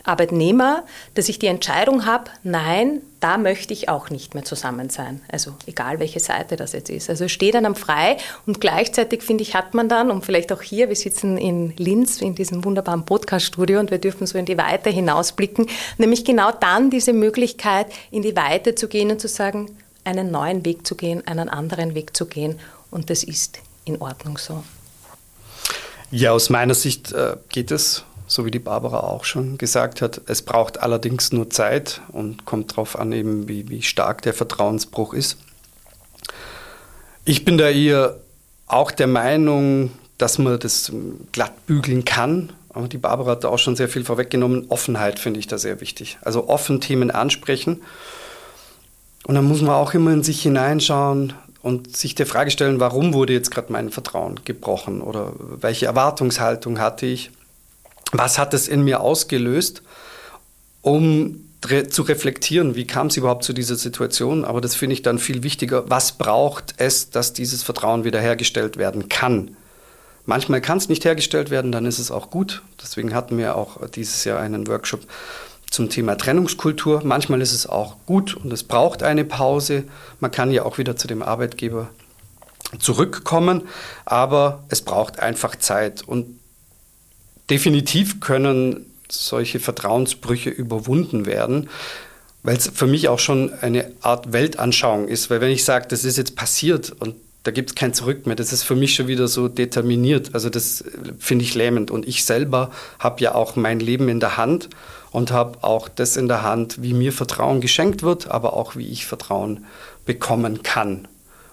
Arbeitnehmer, dass ich die Entscheidung habe, nein, da möchte ich auch nicht mehr zusammen sein. Also egal, welche Seite das jetzt ist. Also steht einem frei und gleichzeitig, finde ich, hat man dann, und vielleicht auch hier, wir sitzen in Linz in diesem wunderbaren Podcast-Studio und wir dürfen so in die Weite hinausblicken, nämlich genau dann diese Möglichkeit, in die Weite zu gehen und zu sagen, einen neuen Weg zu gehen, einen anderen Weg zu gehen und das ist in Ordnung so. Ja, aus meiner Sicht äh, geht es so wie die Barbara auch schon gesagt hat. Es braucht allerdings nur Zeit und kommt darauf an, eben wie, wie stark der Vertrauensbruch ist. Ich bin da eher auch der Meinung, dass man das glatt bügeln kann. Aber die Barbara hat da auch schon sehr viel vorweggenommen. Offenheit finde ich da sehr wichtig. Also offen Themen ansprechen. Und dann muss man auch immer in sich hineinschauen und sich der Frage stellen, warum wurde jetzt gerade mein Vertrauen gebrochen oder welche Erwartungshaltung hatte ich was hat es in mir ausgelöst, um zu reflektieren, wie kam es überhaupt zu dieser Situation. Aber das finde ich dann viel wichtiger. Was braucht es, dass dieses Vertrauen wiederhergestellt werden kann? Manchmal kann es nicht hergestellt werden, dann ist es auch gut. Deswegen hatten wir auch dieses Jahr einen Workshop zum Thema Trennungskultur. Manchmal ist es auch gut und es braucht eine Pause. Man kann ja auch wieder zu dem Arbeitgeber zurückkommen, aber es braucht einfach Zeit. Und definitiv können solche Vertrauensbrüche überwunden werden, weil es für mich auch schon eine Art Weltanschauung ist. Weil wenn ich sage, das ist jetzt passiert und da gibt es kein Zurück mehr, das ist für mich schon wieder so determiniert. Also das finde ich lähmend. Und ich selber habe ja auch mein Leben in der Hand und habe auch das in der Hand, wie mir Vertrauen geschenkt wird, aber auch wie ich Vertrauen bekommen kann.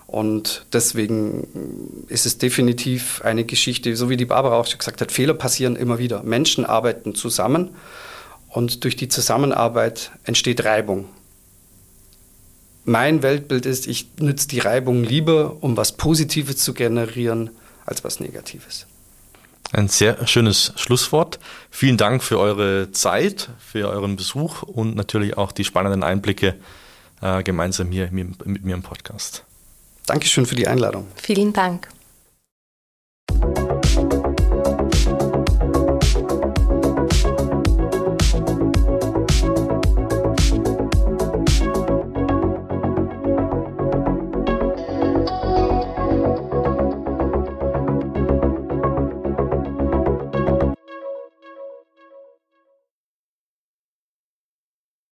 Und deswegen ist es definitiv eine Geschichte, so wie die Barbara auch schon gesagt hat, Fehler passieren immer wieder. Menschen arbeiten zusammen und durch die Zusammenarbeit entsteht Reibung. mein Weltbild ist, ich nütze die Reibung lieber, um was Positives zu generieren, als was Negatives. Ein sehr schönes Schlusswort. Vielen Dank für eure Zeit, für euren Besuch und natürlich auch die spannenden Einblicke äh, gemeinsam hier mit, mit mir im Podcast. Dankeschön für die Einladung. Vielen Dank.